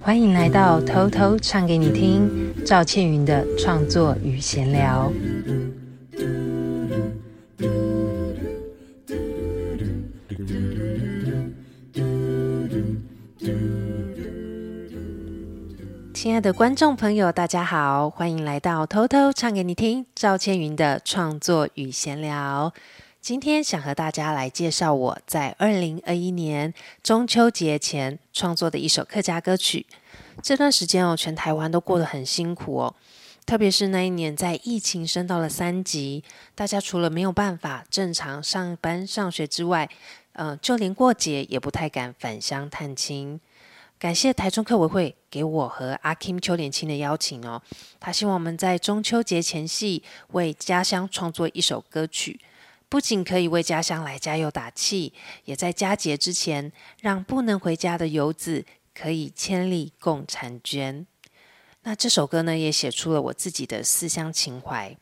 欢迎来到偷偷唱给你听，赵倩云的创作与闲聊。亲爱的观众朋友，大家好，欢迎来到偷偷唱给你听，赵倩云的创作与闲聊。今天想和大家来介绍我在二零二一年中秋节前创作的一首客家歌曲。这段时间哦，全台湾都过得很辛苦哦，特别是那一年在疫情升到了三级，大家除了没有办法正常上班上学之外，嗯、呃，就连过节也不太敢返乡探亲。感谢台中客委会给我和阿 Kim 邱连青的邀请哦，他希望我们在中秋节前夕为家乡创作一首歌曲。不仅可以为家乡来加油打气，也在佳节之前，让不能回家的游子可以千里共婵娟。那这首歌呢，也写出了我自己的思乡情怀。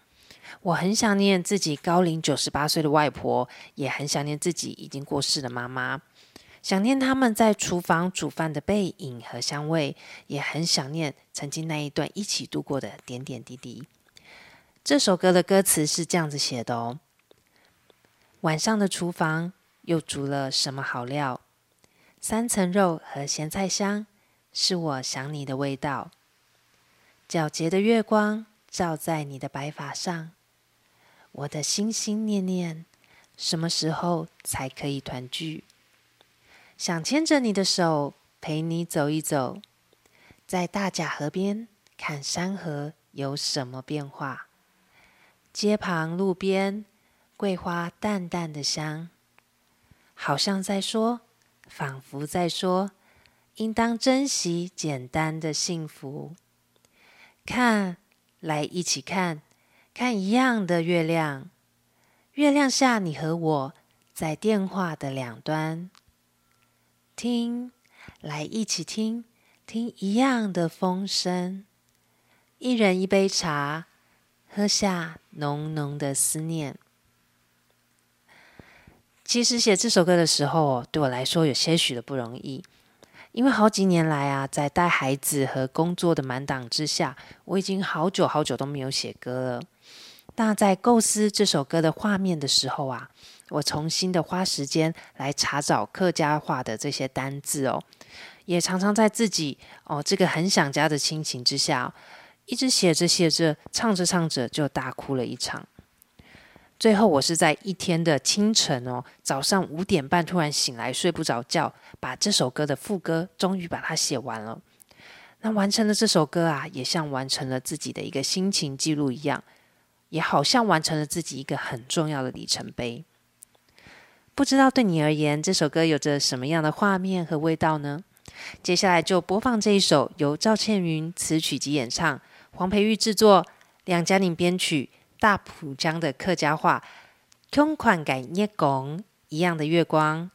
我很想念自己高龄九十八岁的外婆，也很想念自己已经过世的妈妈，想念他们在厨房煮饭的背影和香味，也很想念曾经那一段一起度过的点点滴滴。这首歌的歌词是这样子写的哦。晚上的厨房又煮了什么好料？三层肉和咸菜香，是我想你的味道。皎洁的月光照在你的白发上，我的心心念念，什么时候才可以团聚？想牵着你的手，陪你走一走，在大甲河边看山河有什么变化？街旁路边。桂花淡淡的香，好像在说，仿佛在说，应当珍惜简单的幸福。看，来一起看，看一样的月亮。月亮下，你和我在电话的两端。听，来一起听，听一样的风声。一人一杯茶，喝下浓浓的思念。其实写这首歌的时候，对我来说有些许的不容易，因为好几年来啊，在带孩子和工作的满档之下，我已经好久好久都没有写歌了。那在构思这首歌的画面的时候啊，我重新的花时间来查找客家话的这些单字哦，也常常在自己哦这个很想家的心情之下，一直写着写着，唱着唱着就大哭了一场。最后，我是在一天的清晨哦，早上五点半突然醒来，睡不着觉，把这首歌的副歌终于把它写完了。那完成了这首歌啊，也像完成了自己的一个心情记录一样，也好像完成了自己一个很重要的里程碑。不知道对你而言，这首歌有着什么样的画面和味道呢？接下来就播放这一首由赵倩云词曲及演唱，黄培玉制作，梁嘉宁编曲。大浦江的客家话，空款改捏拱一样的月光。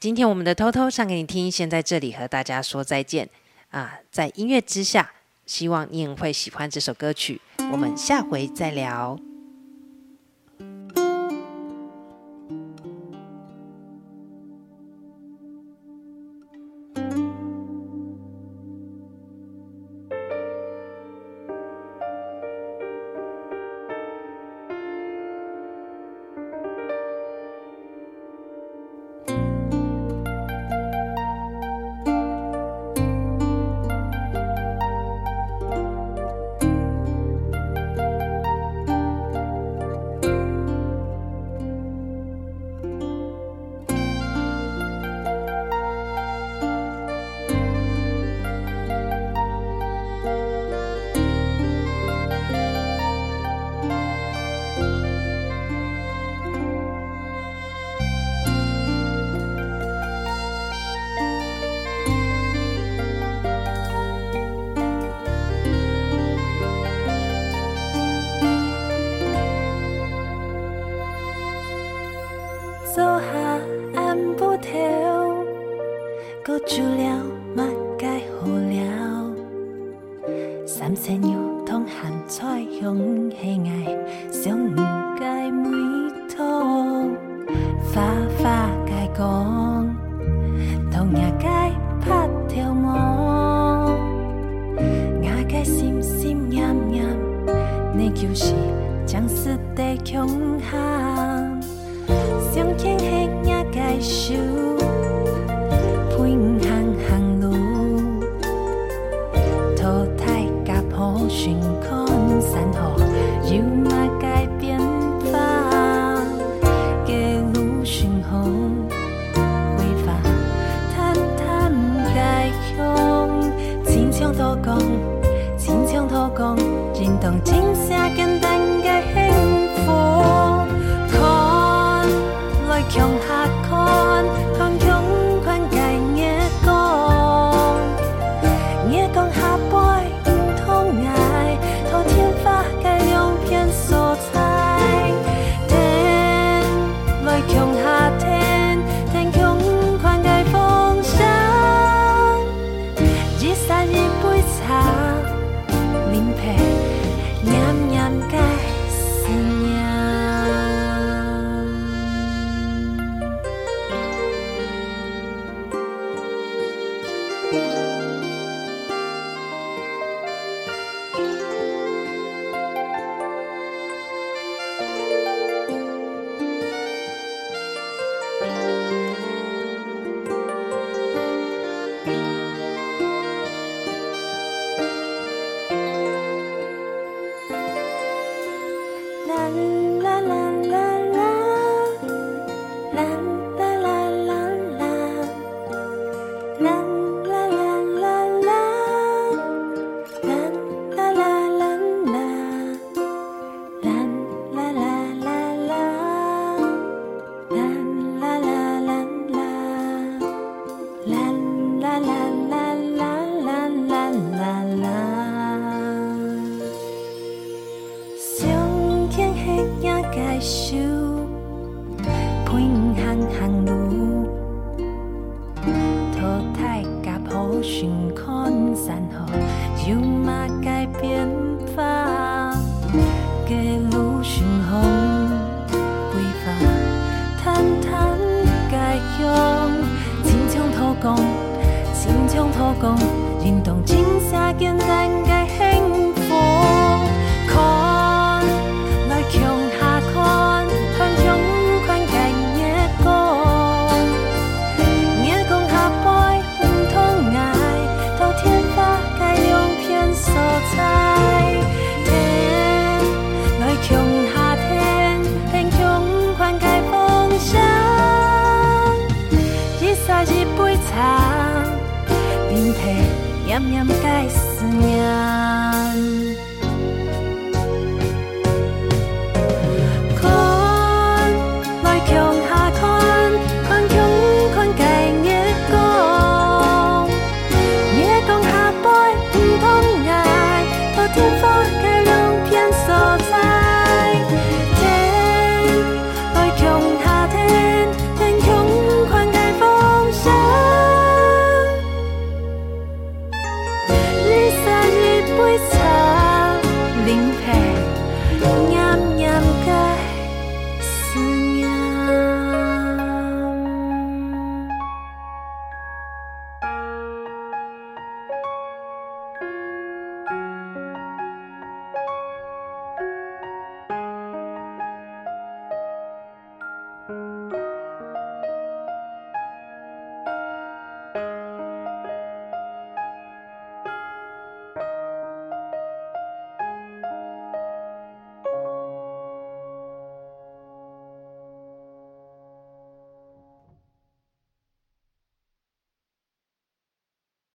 今天我们的偷偷唱给你听，先在这里和大家说再见啊！在音乐之下，希望你也会喜欢这首歌曲。我们下回再聊。 ฉันค就嘛改变吧ห路บยิ้坦坦ากลา土เป็土ฟ้ nham nham cái nhà